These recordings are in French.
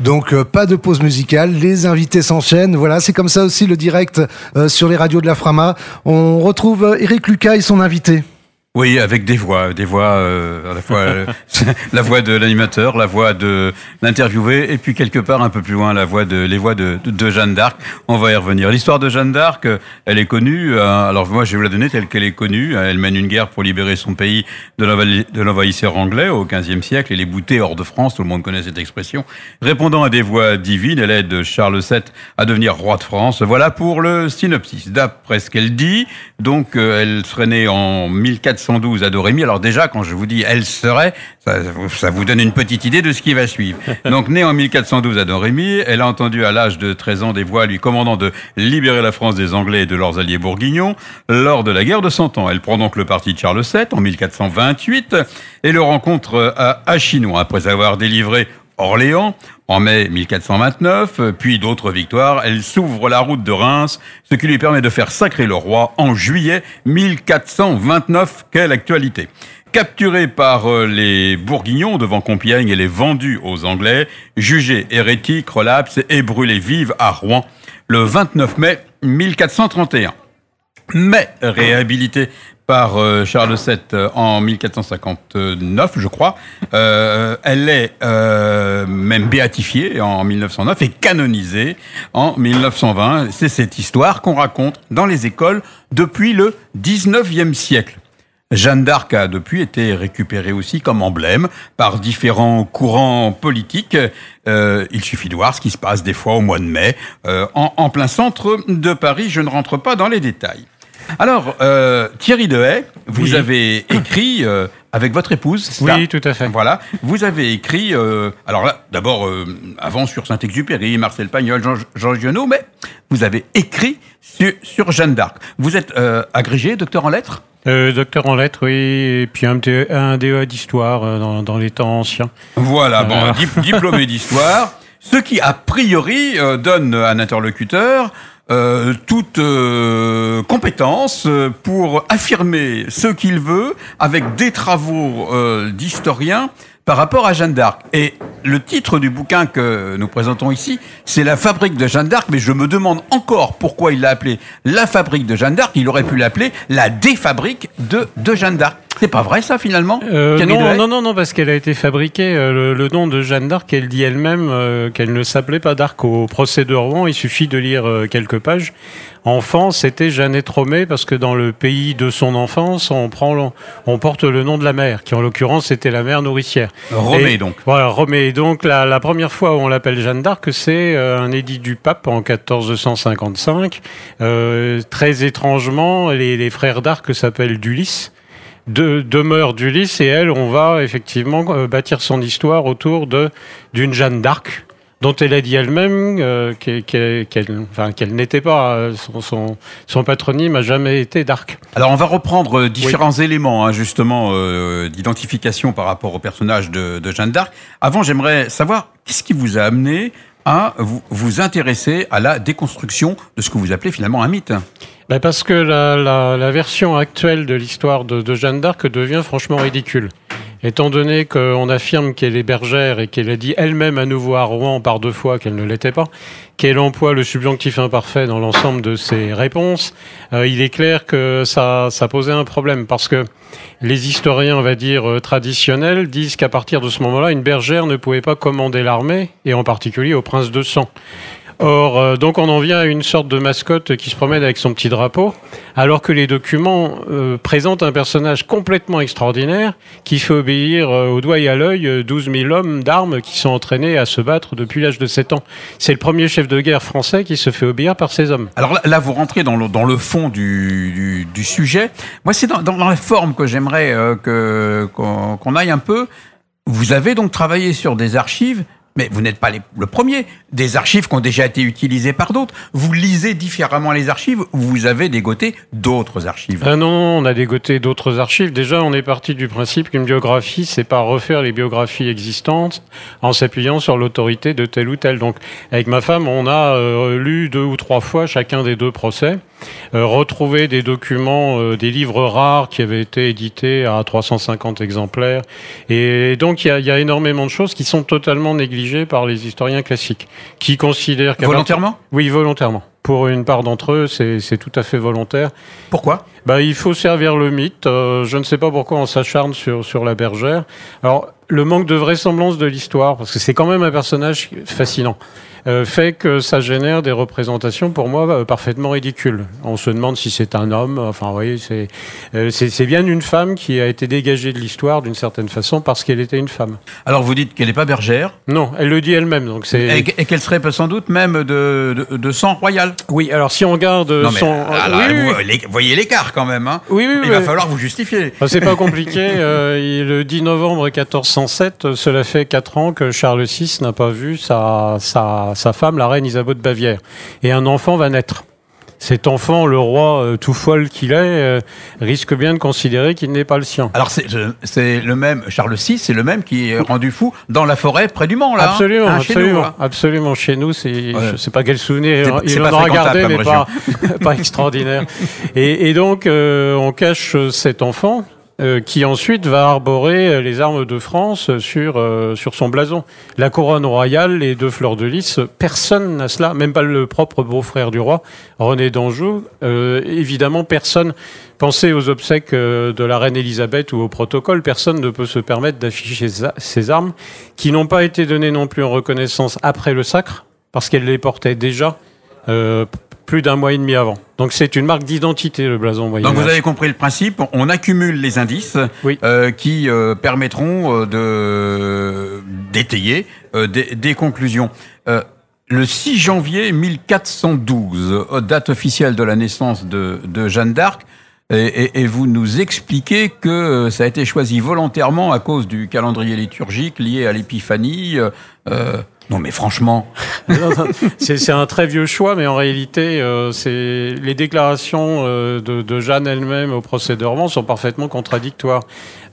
Donc euh, pas de pause musicale, les invités s'enchaînent. Voilà, c'est comme ça aussi le direct euh, sur les radios de la Frama. On retrouve Eric Lucas et son invité. Oui, avec des voix, des voix, euh, à la fois euh, la voix de l'animateur, la voix de l'interviewé, et puis quelque part un peu plus loin la voix de les voix de, de Jeanne d'Arc. On va y revenir. L'histoire de Jeanne d'Arc, euh, elle est connue. Euh, alors moi, je vais vous la donner telle qu'elle est connue. Elle mène une guerre pour libérer son pays de l'envahisseur anglais au XVe siècle. Elle est boutée hors de France. Tout le monde connaît cette expression. Répondant à des voix divines, elle aide Charles VII à devenir roi de France. Voilà pour le synopsis. D'après ce qu'elle dit, donc elle serait née en 1400 112 à Dorémy. Alors déjà, quand je vous dis elle serait, ça, ça, vous donne une petite idée de ce qui va suivre. Donc née en 1412 à Dorémy, elle a entendu à l'âge de 13 ans des voix lui commandant de libérer la France des Anglais et de leurs alliés bourguignons lors de la guerre de Cent Ans. Elle prend donc le parti de Charles VII en 1428 et le rencontre à Achinois après avoir délivré Orléans en mai 1429, puis d'autres victoires. Elle s'ouvre la route de Reims, ce qui lui permet de faire sacrer le roi en juillet 1429. Quelle actualité Capturée par euh, les Bourguignons devant Compiègne, elle est vendue aux Anglais, jugée hérétique, relapse et brûlée vive à Rouen le 29 mai 1431. Mais réhabilitée par euh, Charles VII euh, en 1459, je crois. Euh, elle est euh, même béatifiée en 1909 et canonisée en 1920. C'est cette histoire qu'on raconte dans les écoles depuis le 19e siècle. Jeanne d'Arc a depuis été récupérée aussi comme emblème par différents courants politiques. Euh, il suffit de voir ce qui se passe des fois au mois de mai en, en plein centre de Paris. Je ne rentre pas dans les détails. Alors, euh, Thierry Dehaye, vous Oui. avez écrit euh, avec votre épouse. Oui, tout à fait. Voilà, vous avez écrit. euh, alors là, d'abord, avant sur Saint-Exupéry, Marcel Pagnol, Jean, Jean Giono, mais vous avez écrit sur, sur Jeanne d'Arc. Vous êtes agrégé, docteur en lettres? Euh, docteur en lettres, oui, et puis un, DE un DEA d'histoire euh, dans, dans les temps anciens. Voilà, bon, diplômé d'histoire, ce qui a priori donne à un interlocuteur euh, toute euh, compétence euh, pour affirmer ce qu'il veut avec des travaux euh, d'historiens par rapport à Jeanne d'Arc. Et le titre du bouquin que nous présentons ici, c'est La fabrique de Jeanne d'Arc, mais je me demande encore pourquoi il l'a appelé La fabrique de Jeanne d'Arc. Il aurait pu l'appeler La défabrique de, de Jeanne d'Arc. C'est pas vrai ça finalement Euh, non, non, non, non, parce qu'elle a été fabriquée. euh, le, le nom de Jeanne d'Arc, elle dit elle-même euh, qu'elle ne s'appelait pas d'Arc. Au procès de Rouen, il suffit de lire euh, quelques pages. Enfant, c'était Jeannette Romée, parce que dans le pays de son enfance, on, prend, le- on porte le nom de la mère, qui en l'occurrence était la mère nourricière. Romée Et- donc. Voilà, Romée. Donc la, la première fois où on l'appelle Jeanne d'Arc, c'est euh, un édit du pape en 1455. Euh, très étrangement, les, les frères d'Arc s'appellent d'Ulysse. De, demeure d'Ulysse et elle, on va effectivement euh, bâtir son histoire autour de d'une Jeanne d'Arc dont elle a dit elle-même euh, qu'elle enfin, n'était pas, euh, son, son, son patronyme a jamais été d'Arc. Alors on va reprendre différents éléments hein, justement euh, d'identification par rapport au personnage de, de Jeanne d'Arc. Avant, j'aimerais savoir qu'est-ce qui vous a amené à vous, vous intéresser à la déconstruction de ce que vous appelez finalement un mythe? Ben parce que la, version actuelle de l'histoire de, de Jeanne d'Arc devient franchement ridicule. Étant donné qu'on affirme qu'elle est bergère et qu'elle a dit elle-même à nouveau à Rouen par deux fois qu'elle ne l'était pas, qu'elle emploie le subjonctif imparfait dans l'ensemble de ses réponses, euh, il est clair que ça, ça posait un problème parce que les historiens, on va dire, euh, traditionnels disent qu'à partir de ce moment-là, une bergère ne pouvait pas commander l'armée, et en particulier au prince de sang. Or, euh, donc on en vient à une sorte de mascotte qui se promène avec son petit drapeau, alors que les documents euh, présentent un personnage complètement extraordinaire qui fait obéir euh, au doigt et à l'œil euh, 12 000 hommes d'armes qui sont entraînés à se battre depuis l'âge de 7 ans. C'est le premier chef de guerre français qui se fait obéir par ces hommes. Alors là, vous rentrez dans le, dans le fond du, du, du sujet. Moi, c'est dans, dans, la forme que j'aimerais euh, qu'on aille un peu. Vous avez donc travaillé sur des archives. Mais vous n'êtes pas le premier. Des archives qui ont déjà été utilisées par d'autres. Vous lisez différemment les archives. ou Vous avez dégoté d'autres archives. Ah non, on a dégoté d'autres archives. Déjà, on est parti du principe qu'une biographie, c'est pas refaire les biographies existantes en s'appuyant sur l'autorité de tel ou tel. Donc, avec ma femme, on a euh, lu deux ou trois fois chacun des deux procès. Retrouver des documents, des livres rares qui avaient été édités à 350 exemplaires. Et donc il y a, y a, énormément de choses qui sont totalement négligées par les historiens classiques, qui considèrent volontairement? Oui, volontairement. Pour une part d'entre eux, c'est tout à fait volontaire. Pourquoi? Bah, Il faut servir le mythe. Euh, je ne sais pas pourquoi on s'acharne sur, sur la bergère. Alors, le manque de vraisemblance de l'histoire, parce que c'est quand même un personnage fascinant. Euh, fait que ça génère des représentations pour moi euh, parfaitement ridicules. On se demande si c'est un homme. Enfin, vous voyez, euh, c'est bien une femme qui a été dégagée de l'histoire d'une certaine façon parce qu'elle était une femme. Alors vous dites qu'elle n'est pas bergère Non, elle le dit elle-même. Donc c'est et, qu'elle serait sans doute même de, de, sang royal. Oui, alors si on regarde non, son, vous, voyez l'écart quand même. Hein oui, oui, Il va falloir vous justifier. C'est pas compliqué. le 10 novembre 1407, cela fait 4 ans que Charles VI n'a pas vu sa, sa sa, femme, la reine Isabeau de Bavière. Et un enfant va naître. Cet enfant, le roi euh, tout folle qu'il est, euh, risque bien de considérer qu'il n'est pas le sien. Alors c'est le même, Charles VI, c'est le même qui est rendu fou dans la forêt près du Mans, là. Hein. Absolument, hein, absolument, chez nous, absolument. Chez nous, c'est, je sais pas quel souvenir il en aura gardé, mais pas, pas extraordinaire. Et, et donc, euh, on cache cet enfant, euh, qui ensuite va arborer euh, les armes de France sur, euh, sur son blason. La couronne royale, les deux fleurs de lys, personne n'a cela, même pas le propre beau-frère du roi, René d'Anjou. évidemment, personne Pensez aux obsèques de la reine Elisabeth ou au protocole, personne ne peut se permettre d'afficher ces armes, qui n'ont pas été données non plus en reconnaissance après le sacre, parce qu'elle les portait déjà plus d'un mois et demi avant. Donc c'est une marque d'identité, le blason moyen. Donc vous avez compris le principe, on accumule les indices euh, qui euh, permettront euh, de d'étayer des, conclusions. le 6 janvier 1412, date officielle de la naissance de, Jeanne d'Arc, et, et, vous nous expliquez que ça a été choisi volontairement à cause du calendrier liturgique lié à l'épiphanie. Non, mais franchement. c'est un très vieux choix, mais en réalité, euh, les déclarations euh, de, Jeanne elle-même au procès de Rouen sont parfaitement contradictoires.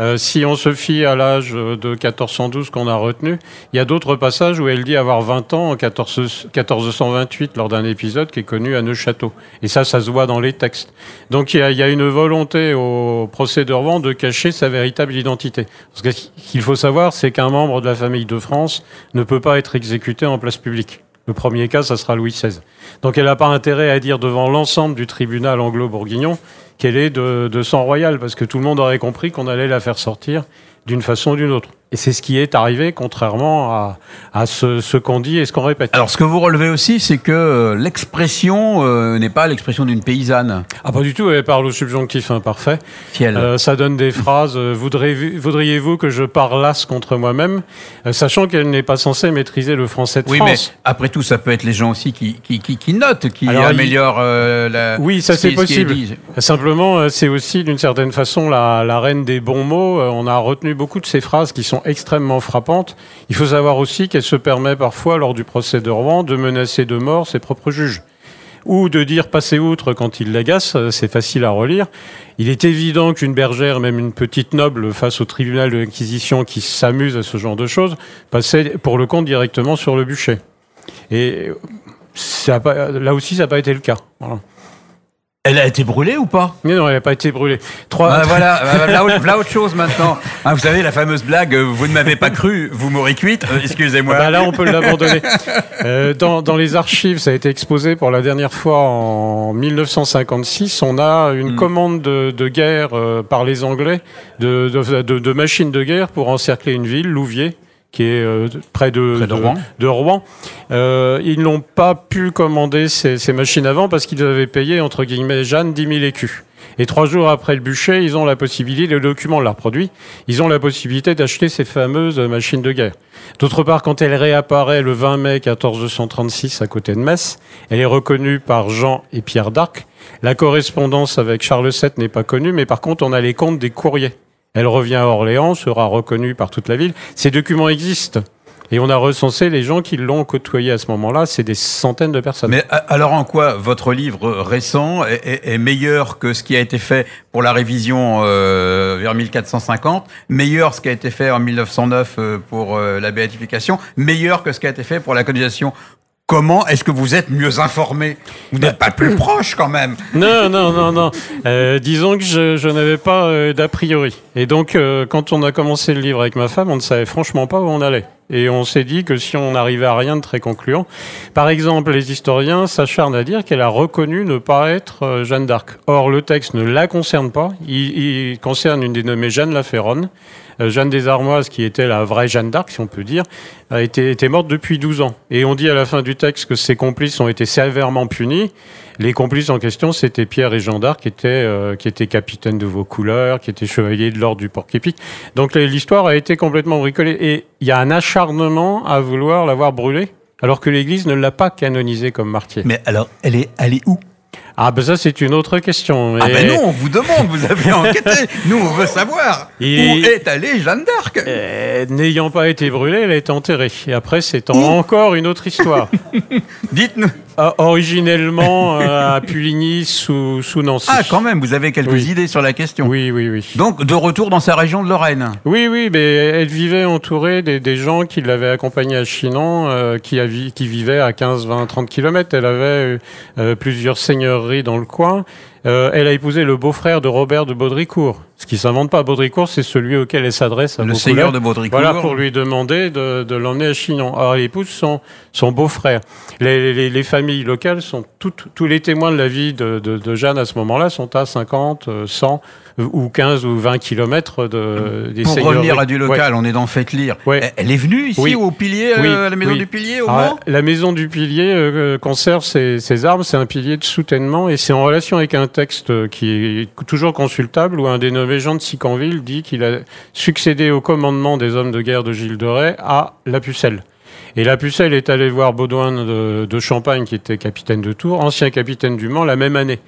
Euh, si on se fie à l'âge de 1412 qu'on a retenu, il y a d'autres passages où elle dit avoir 20 ans en 14, 1428 lors d'un épisode qui est connu à Neuchâteau. Et ça, ça se voit dans les textes. Donc il y a, une volonté au procès de Rouen de cacher sa véritable identité. Parce ce qu'il faut savoir, c'est qu'un membre de la famille de France ne peut pas être exécuté en place publique. Le premier cas, ça sera Louis XVI. Donc elle n'a pas intérêt à dire devant l'ensemble du tribunal anglo-bourguignon qu'elle est de sang royal, parce que tout le monde aurait compris qu'on allait la faire sortir d'une façon ou d'une autre. Et c'est ce qui est arrivé, contrairement à, à ce, ce qu'on dit et ce qu'on répète. Alors, ce que vous relevez aussi, c'est que euh, l'expression euh, n'est pas l'expression d'une paysanne. Ah, pas du tout. Elle parle au subjonctif imparfait. Euh, ça donne des phrases. Euh, voudriez-vous que je parlasse contre moi-même, sachant qu'elle n'est pas censée maîtriser le français de oui, France. mais après tout, ça peut être les gens aussi qui, qui, qui, qui notent, qui améliorent la. Oui, ça c'est possible. Simplement, c'est aussi d'une certaine façon la, la reine des bons mots. On a retenu beaucoup de ces phrases qui sont extrêmement frappante. Il faut savoir aussi qu'elle se permet parfois, lors du procès de Rouen, de menacer de mort ses propres juges ou de dire passer outre quand il l'agace, c'est facile à relire. Il est évident qu'une bergère, même une petite noble, face au tribunal de l'Inquisition qui s'amuse à ce genre de choses, passait pour le compte directement sur le bûcher. Et là aussi, ça n'a pas été le cas. Elle a été brûlée ou pas? Mais non, elle n'a pas été brûlée. Trois... Ah, voilà, voilà, autre chose maintenant. Ah, vous savez, la fameuse blague, euh, vous ne m'avez pas cru, vous m'aurez cuite, euh, excusez-moi. Bah là, on peut l'abandonner. Euh, dans, dans, les archives, ça a été exposé pour la dernière fois en 1956. On a une hmm. commande de, de guerre par les Anglais de, de, de, machines de guerre pour encercler une ville, Louviers qui est euh, près de, de, Rouen. Euh, ils n'ont pas pu commander ces, ces machines avant parce qu'ils avaient payé, entre guillemets, Jeanne 10 000 écus. Et trois jours après le bûcher, ils ont la possibilité, le document l'a reproduit, ils ont la possibilité d'acheter ces fameuses machines de guerre. D'autre part, quand elle réapparaît le 20 mai 1436 à côté de Metz, elle est reconnue par Jean et Pierre d'Arc. La correspondance avec Charles VII n'est pas connue, mais par contre, on a les comptes des courriers. Elle revient à Orléans, sera reconnue par toute la ville. Ces documents existent. Et on a recensé les gens qui l'ont côtoyé à ce moment-là, c'est des centaines de personnes. Mais alors en quoi votre livre récent est, meilleur que ce qui a été fait pour la révision euh, vers 1450, meilleur ce qui a été fait en 1909 euh, pour euh, la béatification, meilleur que ce qui a été fait pour la colonisation Comment est-ce que vous êtes mieux informé? Vous n'êtes pas plus proche quand même. Non, non, non, non. Euh, disons que je, je n'avais pas euh, d'a priori. Et donc, euh, quand on a commencé le livre avec ma femme, on ne savait franchement pas où on allait. Et on s'est dit que si on n'arrivait à rien de très concluant, par exemple, les historiens s'acharnent à dire qu'elle a reconnu ne pas être Jeanne d'Arc. Or, le texte ne la concerne pas. Il, il concerne une dénommée Jeanne la Féronne. Euh, Jeanne des Armoises, qui était la vraie Jeanne d'Arc, si on peut dire, a été, était morte depuis 12 ans. Et on dit à la fin du texte que ses complices ont été sévèrement punis. Les complices en question, c'était Pierre et Jean d'Arc, qui étaient, euh, qui étaient capitaines de vos couleurs, qui étaient chevaliers de l'ordre du Porc-Épic. Donc l'histoire a été complètement bricolée. Et il y a un acharnement à vouloir l'avoir brûlée, alors que l'Église ne l'a pas canonisée comme martyr. Mais alors, elle est allée où? Ah ben ça, c'est une autre question. Ah ben non, on vous demande, vous avez enquêté. Nous, on veut savoir Et- où est allée Jeanne d'Arc. Euh, N'ayant pas été brûlée, elle été enterrée. Et après, c'est en- encore une autre histoire. Dites-nous. Ah, originellement euh, à Puligny sous, sous Nancy. Ah, quand même, vous avez quelques Oui. idées sur la question. Oui, oui, oui. Donc, de retour dans sa région de Lorraine. Oui, oui, mais elle vivait entourée des, des gens qui l'avaient accompagnée à Chinon, euh, qui, a qui vivaient à 15, 20, 30 kilomètres. Elle avait euh, plusieurs seigneuries dans le coin. Elle a épousé le beau-frère de Robert de Baudricourt. Ce qui s'invente pas, Baudricourt, c'est celui auquel elle s'adresse à Le seigneur de Baudricourt. Voilà, pour lui demander de, de l'emmener à Chinon. Alors, elle épouse son, son beau-frère. Les, les, les familles locales sont toutes, tous les témoins de la vie de, de, de Jeanne à ce moment-là sont à 50, euh, 100 euh, ou 15 ou 20 kilomètres de, des Pour revenir à du Ouais. local, on est dans Faites lire. Ouais. Elle- est venue ici Oui. au pilier, euh, à la maison oui. du pilier, au Ah, Mans la maison du pilier euh, conserve ses, ses armes, c'est un pilier de soutènement et c'est en relation avec un texte euh, qui est toujours consultable où un dénommé Jean de Sicanville dit qu'il a succédé au commandement des hommes de guerre de Gilles de Rais à la Pucelle. Et la Pucelle est allé voir Baudouin de Champagne, qui était capitaine de Tours, ancien capitaine du Mans, la même année.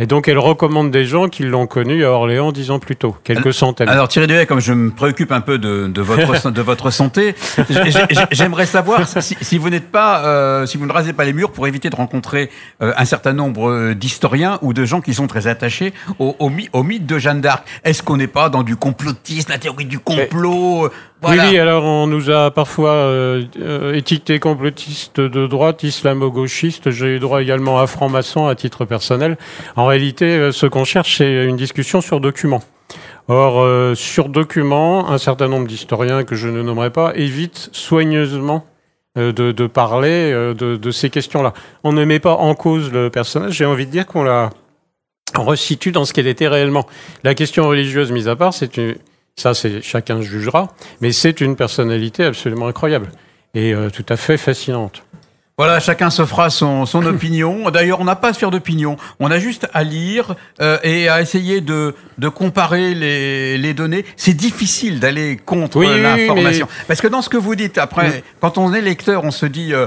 Et donc elle recommande des gens qui l'ont connu à Orléans dix ans plus tôt, quelques centaines. Alors Thierry Duhay, comme je me préoccupe un peu de, de votre de votre santé, j'ai- j'ai- j'aimerais savoir si, si vous n'êtes pas, euh, si vous ne rasez pas les murs pour éviter de rencontrer euh, un certain nombre euh, d'historiens ou de gens qui sont très attachés au, au, my- au mythe de Jeanne d'Arc. Est-ce qu'on n'est pas dans du complotisme, la théorie du complot Oui, alors on nous a parfois euh, euh, étiqueté complotiste de droite, islamo-gauchiste. J'ai eu droit également à franc-maçon à titre personnel. En réalité, euh, ce qu'on cherche, c'est une discussion sur document. Or, sur document, un certain nombre d'historiens que je ne nommerai pas évitent soigneusement de, parler de, de ces questions-là. On ne met pas en cause le personnage. J'ai envie de dire qu'on la resitue dans ce qu'elle était réellement. La question religieuse mise à part, c'est une, ça, c'est chacun jugera, mais c'est une personnalité absolument incroyable et euh, tout à fait fascinante. Voilà, chacun se fera son, son opinion. D'ailleurs, on n'a pas à se faire d'opinion. On a juste à lire euh, et à essayer de, de comparer les, les données. C'est difficile d'aller contre Oui, oui, oui, l'information. Parce que dans ce que vous dites, après, Mm. quand on est lecteur, on se dit... euh,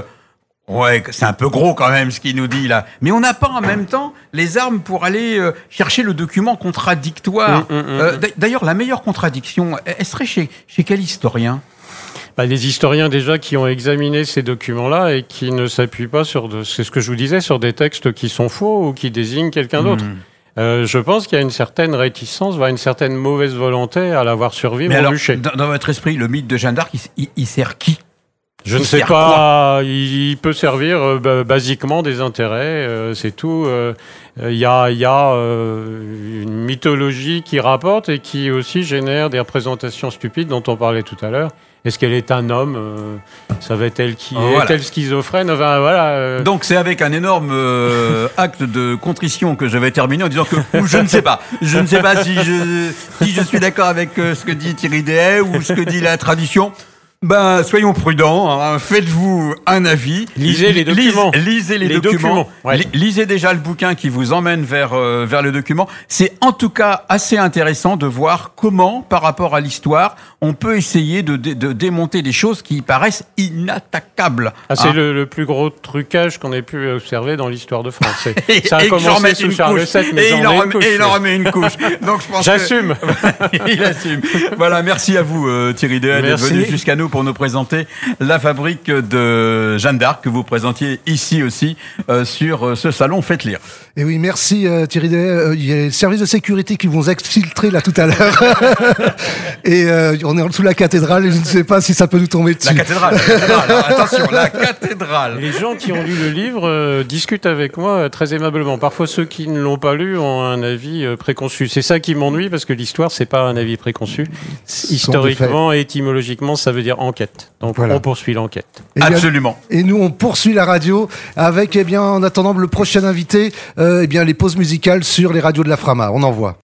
Ouais, c'est un peu gros quand même ce qu'il nous dit là. Mais on n'a pas en même temps les armes pour aller euh, chercher le document contradictoire. Mm, mm, mm, Euh, d'a- D'ailleurs, la meilleure contradiction, elle serait chez, chez quel historien? Bah, des historiens déjà qui ont examiné ces documents-là et qui ne s'appuient pas sur, de- c'est ce que je vous disais, sur des textes qui sont faux ou qui désignent quelqu'un d'autre. Euh, je pense qu'il y a une certaine réticence, voire une certaine mauvaise volonté à l'avoir survivre Mais au bûcher. dans, dans votre esprit, le mythe de Jeanne d'Arc, il, il- il sert qui? Je ne sais pas. Il, il peut servir euh, ba- basiquement des intérêts, euh, c'est tout. Euh, Il y a, y a euh, une mythologie qui rapporte et qui aussi génère des représentations stupides dont on parlait tout à l'heure. Est-ce qu'elle est un homme Ça va être elle qui Oh, voilà. est-elle schizophrène Enfin voilà. Donc c'est avec un énorme euh, acte de contrition que je vais terminer en disant que ou je ne sais pas, je ne sais pas si je si je suis d'accord avec ce que dit Thierry Dehaye ou ce que dit la tradition. Ben soyons prudents, hein, faites-vous un avis. Lisez les documents. Lisez, lisez les, Les documents. documents, ouais. Li- Lisez déjà le bouquin qui vous emmène vers euh, vers le document. C'est en tout cas assez intéressant de voir comment, par rapport à l'histoire, on peut essayer de, dé- de démonter des choses qui paraissent inattaquables. ah, c'est Hein. le, le plus gros trucage qu'on ait pu observer dans l'histoire de France. Et, Ça a et commencé sous une Charles couche. VII, mais et, il en mets une remet, couche. et il en remet une couche. Donc je pense que- J'assume. il assume. Voilà, merci à vous euh, Thierry Dehaene d'être venu jusqu'à nous nous pour nous présenter la fabrique de Jeanne d'Arc que vous présentiez ici aussi euh, sur ce salon Faites lire. Et oui, merci Thierry. Il y a les services de sécurité qui vont exfiltrer là tout à l'heure. Et on est en dessous de la cathédrale et je ne sais pas si ça peut nous tomber dessus. La cathédrale, la cathédrale attention, la cathédrale. Les gens qui ont lu le livre discutent avec moi très aimablement. Parfois ceux qui ne l'ont pas lu ont un avis préconçu. C'est ça qui m'ennuie parce que l'histoire, c'est pas un avis préconçu. Historiquement et étymologiquement, ça veut dire enquête. Donc on poursuit l'enquête. Absolument. et nous, on poursuit la radio avec, eh bien, en attendant le prochain invité, euh, eh bien, les pauses musicales sur les radios de la Frama. On envoie.